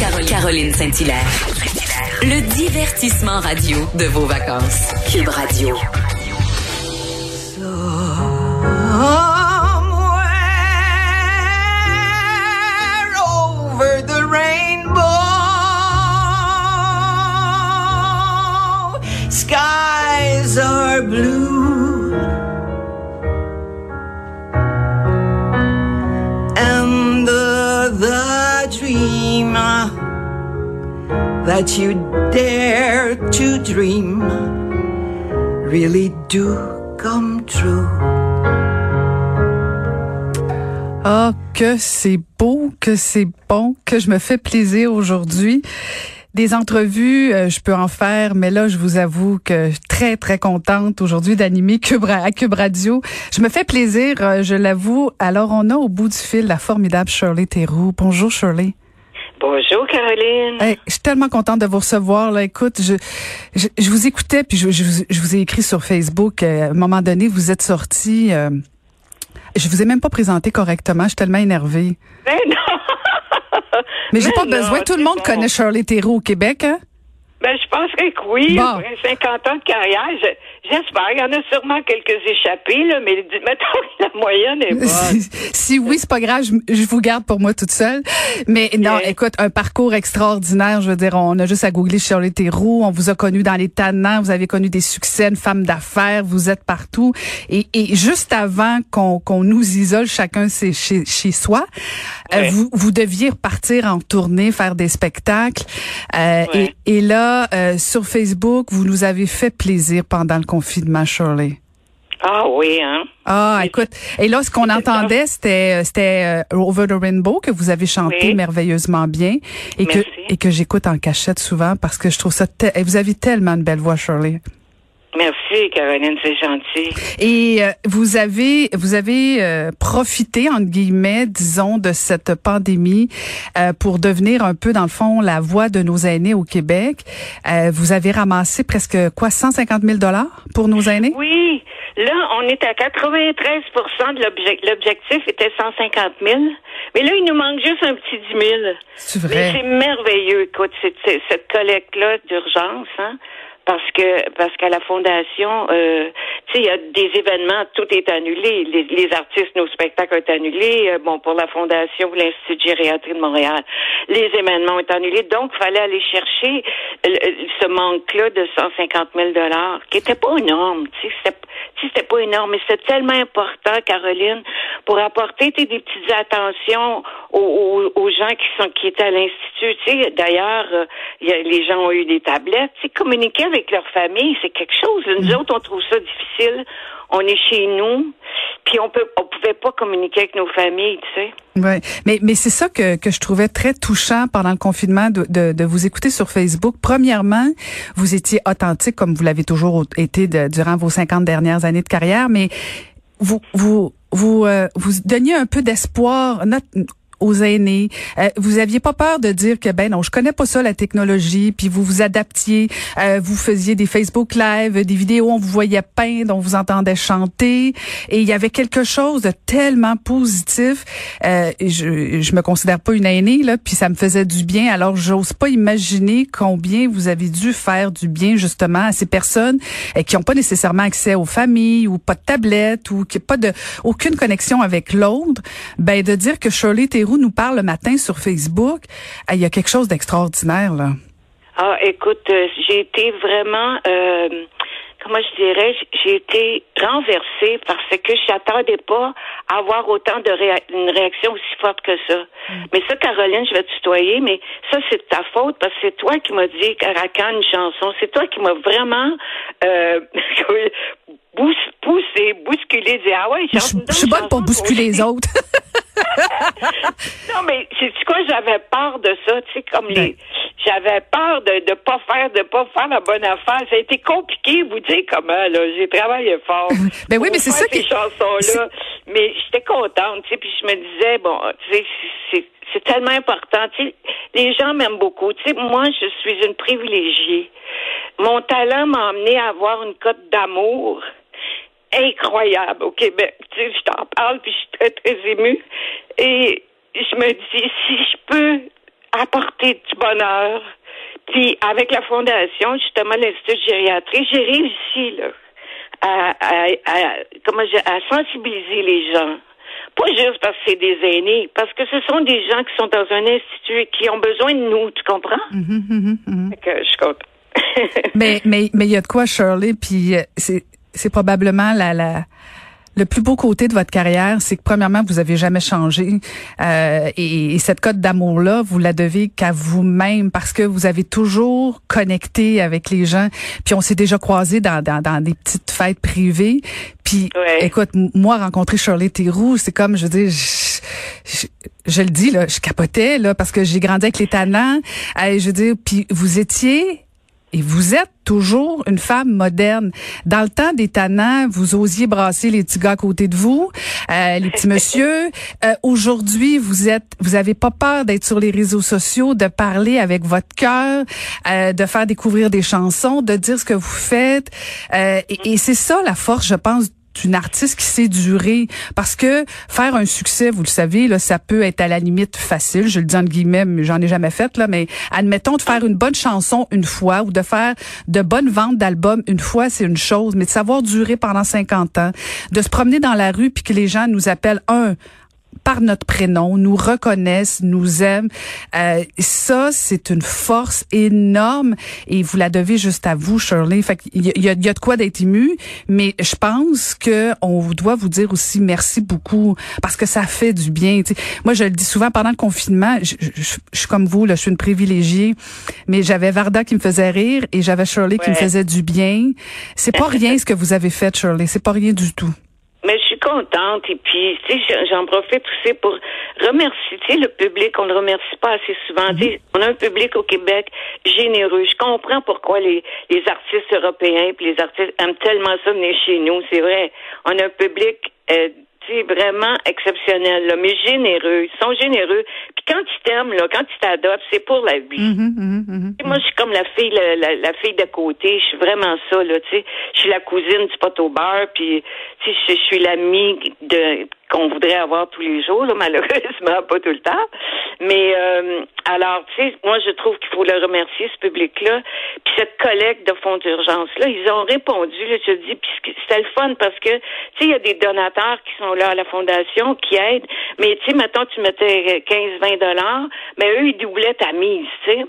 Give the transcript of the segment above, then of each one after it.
Caroline Saint-Hilaire. Le divertissement radio de vos vacances. Cube Radio. That you dare to dream really do come true. Ah, que c'est beau, que c'est bon, que je me fais plaisir aujourd'hui. Des entrevues, euh, je peux en faire, mais là, je vous avoue que je suis très, très contente aujourd'hui d'animer Cube, Radio. Je me fais plaisir, euh, je l'avoue. Alors, on a au bout du fil la formidable Shirley Theroux. Bonjour, Shirley. Bonjour Caroline. Hey, je suis tellement contente de vous recevoir. Là. Écoute, je, je, je vous écoutais, puis je, je, vous- je vous ai écrit sur Facebook. euh, à un moment donné, vous êtes sorti. Euh, je vous ai même pas présenté correctement. Je suis tellement énervée. Ben non. Mais j'ai Mais pas non, besoin. Tout le monde bon. connaît Shirley Theroux au Québec. Hein? Ben je penserais que oui. Bon. Après 50 ans de carrière, je- j'espère. Il y en a sûrement quelques échappés, là, mais mettons que la moyenne est bonne. Si, si oui, c'est pas grave, je, je vous garde pour moi toute seule. Mais non, écoute, un parcours extraordinaire. Je veux dire, on a juste à googler Shirley Theroux. On vous a connu dans les tannants. Vous avez connu des succès, une femme d'affaires. Vous êtes partout. Et, et juste avant qu'on qu'on nous isole chacun chez, chez, chez soi, euh, vous, vous deviez repartir en tournée, faire des spectacles. Euh, et, et là, euh, sur Facebook, vous nous avez fait plaisir pendant le confinement, Shirley. Ah oui, hein. Ah, écoute. Et là, ce qu'on entendait, c'était c'était euh, Over the Rainbow que vous avez chanté Oui. merveilleusement bien et que et que j'écoute en cachette souvent parce que je trouve ça. te- et vous avez tellement de belle voix, Shirley. Merci Caroline, c'est gentil. Et euh, vous avez vous avez euh, profité entre guillemets, disons, de cette pandémie euh, pour devenir un peu dans le fond la voix de nos aînés au Québec. Euh, vous avez ramassé presque quoi 150 000 dollars pour nos aînés? Oui, là, on est à 93% de l'objectif. L'objectif était 150 000. Mais là, il nous manque juste un petit 10 000. C'est Mais vrai. c'est merveilleux, écoute, cette collecte-là d'urgence, hein, parce que parce qu'à la fondation, euh, tu sais, il y a des événements, tout est annulé. Les, artistes, nos spectacles ont été annulés. Euh, bon, pour la fondation, l'Institut de gériatrie de Montréal, les événements ont annulés. Donc, fallait aller chercher le- ce manque-là de 150 000 dollars, qui était pas énorme, tu sais, c'était pas énorme, mais c'était tellement important, Caroline, pour apporter des petites attentions aux, aux- gens qui sont qui étaient à l'institut. Tu sais, d'ailleurs, euh, les gens ont eu des tablettes. Tu sais, communiquer avec leur famille, c'est quelque chose. Nous autres, on trouve ça difficile. On est chez nous, puis on peut, on pouvait pas communiquer avec nos familles, tu sais. Ouais, mais mais c'est ça que que je trouvais très touchant pendant le confinement de, de de vous écouter sur Facebook. Premièrement, vous étiez authentique comme vous l'avez toujours été de- durant vos 50 dernières années de carrière, mais vous vous vous euh, vous donniez un peu d'espoir aux aînés. Euh, vous aviez pas peur de dire que ben non, je connais pas ça la technologie, puis vous vous adaptiez, euh, vous faisiez des Facebook live, des vidéos, on vous voyait peindre, on vous entendait chanter, et il y avait quelque chose de tellement positif. Euh, je je me considère pas une aînée là, puis ça me faisait du bien. Alors j'ose pas imaginer combien vous avez dû faire du bien justement à ces personnes euh, qui ont pas nécessairement accès aux familles ou pas de tablette ou qui pas de aucune connexion avec l'autre. Ben de dire que Shirley Nous parle le matin sur Facebook, euh, il y a quelque chose d'extraordinaire là. Ah, écoute, euh, j'ai été vraiment, euh, comment je dirais, j'ai été renversée parce que je n'attendais pas à avoir autant de réa- une réaction aussi forte que ça. Mais ça, Caroline, je vais te tutoyer, mais ça, c'est de ta faute parce que c'est toi qui m'as dit Caracan une chanson. C'est toi qui m'as vraiment euh, bousculé, dit ah ouais, je suis bonne pour bousculer les autres. non, mais c'est quoi, j'avais peur de ça, tu sais, comme Ben. les. J'avais peur de ne pas faire de pas faire la bonne affaire. Ça a été compliqué, vous dire comment, là. J'ai travaillé fort. Ben oui, mais c'est ça qui- ces chansons-là. Mais j'étais contente, tu sais, puis je me disais, bon, tu sais, c'est c'est tellement important. Tu sais, les gens m'aiment beaucoup. Tu sais, moi, je suis une privilégiée. Mon talent m'a amené à avoir une cote d'amour incroyable au Québec. Tu sais, je t'en parle, puis je suis très, très émue. Et je me dis, si je peux apporter du bonheur, puis avec la fondation, justement, l'Institut de gériatrie, j'ai réussi, là, à, à, à- comment je- à sensibiliser les gens. Pas juste parce que c'est des aînés, parce que ce sont des gens qui sont dans un institut et qui ont besoin de nous, tu comprends? Fait que je suis contente. mais mais mais il y a de quoi Shirley puis euh, c'est c'est probablement la la le plus beau côté de votre carrière, c'est que premièrement, vous avez jamais changé euh, et, et cette cote d'amour là, vous la devez qu'à vous-même parce que vous avez toujours connecté avec les gens. Puis on s'est déjà croisés dans, dans, dans des petites fêtes privées. Puis Ouais. écoute, moi rencontrer Shirley Theroux, c'est comme je dire, je, je, je le dis là, je capotais là parce que j'ai grandi avec les talents. Euh, je veux dire, puis vous étiez et vous êtes toujours une femme moderne. Dans le temps des tannants, vous osiez brasser les petits gars à côté de vous, euh, les petits monsieur. Euh, Aujourd'hui, vous êtes, vous avez pas peur d'être sur les réseaux sociaux, de parler avec votre cœur, euh, de faire découvrir des chansons, de dire ce que vous faites. Euh, et et c'est ça la force, je pense, d'une artiste qui sait durer. Parce que faire un succès, vous le savez là, ça peut être à la limite facile, je le dis en guillemets, mais j'en ai jamais fait là, mais admettons de faire une bonne chanson une fois ou de faire de bonnes ventes d'albums une fois, c'est une chose, mais de savoir durer pendant 50 ans, de se promener dans la rue puis que les gens nous appellent un par notre prénom, nous reconnaissent, nous aiment. Euh, ça, c'est une force énorme et vous la devez juste à vous, Shirley. Fait il y y a de quoi d'être ému, mais je pense que on doit vous dire aussi merci beaucoup parce que ça fait du bien. Moi, je le dis souvent pendant le confinement, je, je- je- je suis comme vous, là, je suis une privilégiée, mais j'avais Varda qui me faisait rire et j'avais Shirley qui me faisait du bien. C'est pas rien ce que vous avez fait, Shirley. C'est pas rien du tout. Contente. Et puis tu sais j'en- profite aussi pour remercier tu sais le public. On le remercie pas assez souvent. Sais on a un public au Québec généreux. Je comprends pourquoi les les artistes européens puis les artistes aiment tellement ça venir chez nous. C'est vrai on a un public euh, tu sais, vraiment exceptionnel, là, mais généreux. Ils sont généreux. Quand ils t'aiment, là, quand ils t'adoptent, c'est pour la vie. Mm-hmm, Et Moi, je suis comme la fille, la, la, la fille d'à côté. Je suis vraiment ça, là, tu sais. Je suis la cousine du pot au beurre, puis, tu sais, je suis l'amie de qu'on voudrait avoir tous les jours, là, malheureusement, pas tout le temps. Mais, euh, alors, tu sais, moi, je trouve qu'il faut le remercier, ce public-là. Puis cette collecte de fonds d'urgence-là, ils ont répondu, là, je te dis, puis c'était le fun parce que, tu sais, il y a des donateurs qui sont là à la fondation, qui aident, mais, tu sais, maintenant, tu mettais 15-20 dollars, mais eux, ils doublaient ta mise, tu sais.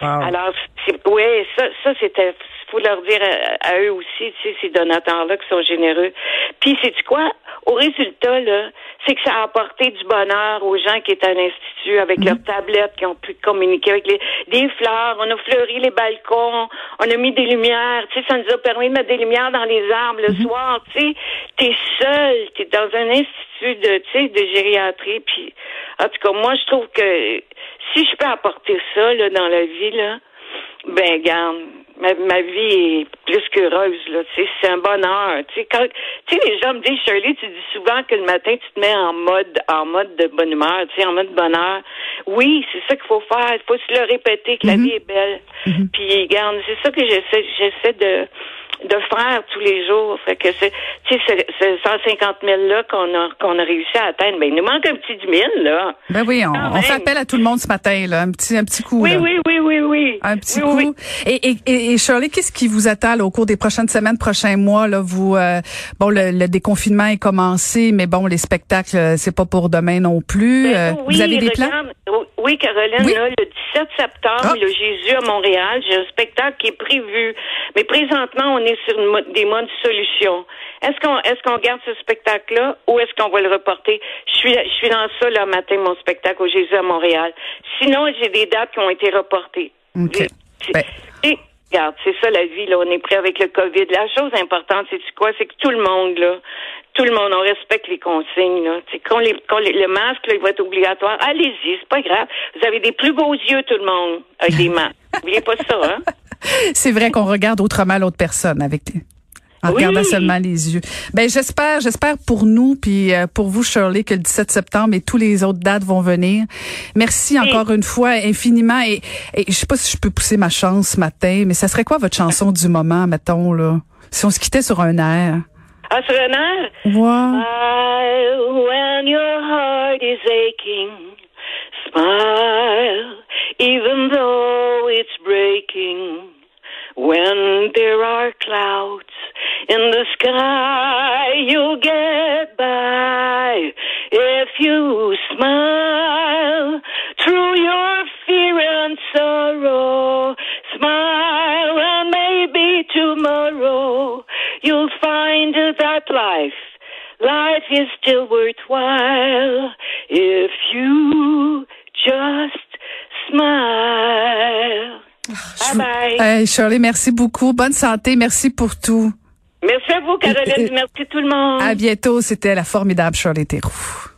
Alors, c'est, ouais, ça, ça c'était, faut leur dire à, à eux aussi, tu sais, ces donateurs-là qui sont généreux. Puis, c'est quoi? Au résultat, là, c'est que ça a apporté du bonheur aux gens qui étaient à l'institut avec leurs tablettes, qui ont pu communiquer avec les, des fleurs. On a fleuri les balcons, on a mis des lumières. Tu sais, ça nous a permis de mettre des lumières dans les arbres le soir. Tu sais, t'es seul, t'es dans un institut de, tu sais, de gériatrie. Puis, en tout cas, moi, je trouve que si je peux apporter ça là, dans la vie, là, ben garde, ma, ma vie est plus qu'heureuse, là. Tu sais, c'est un bonheur. Tu sais, quand tu sais, les gens me disent, Shirley, tu dis souvent que le matin, tu te mets en mode en mode de bonne humeur, tu sais, en mode bonheur. Oui, c'est ça qu'il faut faire. Il faut se le répéter que la vie est belle. Puis garde, c'est ça que j'essaie j'essaie de de faire tous les jours. Fait que c'est, tu sais, ce, ce 150 000 là qu'on a qu'on a réussi à atteindre. Ben, il nous manque un petit 10 000 là. Ben oui, on, Quand on fait appel à tout le monde ce matin, là. Un petit, un petit coup, Oui, là. oui, oui, oui, oui. Un petit Oui, coup. oui. Et, et, et, et Shirley, qu'est-ce qui vous attend là, au cours des prochaines semaines, prochains mois là? Vous, euh, bon, le, le déconfinement est commencé, mais bon, les spectacles, euh, c'est pas pour demain non plus. Ben, Euh, vous avez des plans? regarde, Oui, Caroline, Oui. là, le 17 septembre, Ah. le Jésus à Montréal, j'ai un spectacle qui est prévu. Mais présentement, on est sur une des modes solutions. Est-ce qu'on est-ce qu'on garde ce spectacle-là ou est-ce qu'on va le reporter? Je suis je suis dans ça le matin, mon spectacle au Jésus à Montréal. Sinon, j'ai des dates qui ont été reportées. Ben. Regarde, c'est ça la vie, là, on est prêt avec le COVID. La chose importante, c'est quoi? C'est que tout le monde, là, tout le monde, on respecte les consignes, là. C'est quand, les, quand le masque, là, il va être obligatoire. Allez-y, c'est pas grave. Vous avez des plus beaux yeux, tout le monde, avec des masques. N'oubliez pas ça, hein? c'est vrai qu'on regarde autrement l'autre personne avec en regardant seulement les yeux. Ben j'espère, j'espère pour nous puis euh, pour vous Shirley que le 17 septembre et tous les autres dates vont venir. Merci encore une fois infiniment et, et je sais pas si je peux pousser ma chance ce matin, mais ça serait quoi votre chanson du moment mettons là? Si on se quittait sur un air? Ah, sur un air? Ouais. Smile when your heart is aching. Smile even though it's breaking. When there are clouds in the sky, you'll get by if you smile through your fear and sorrow. Smile and maybe tomorrow you'll find that life, life is still worthwhile if you just smile. Bye bye. Hey, Shirley, merci beaucoup. Bonne santé. Merci pour tout. Vous, Caroline. Merci tout le monde. À bientôt. C'était la formidable Shirley Theroux.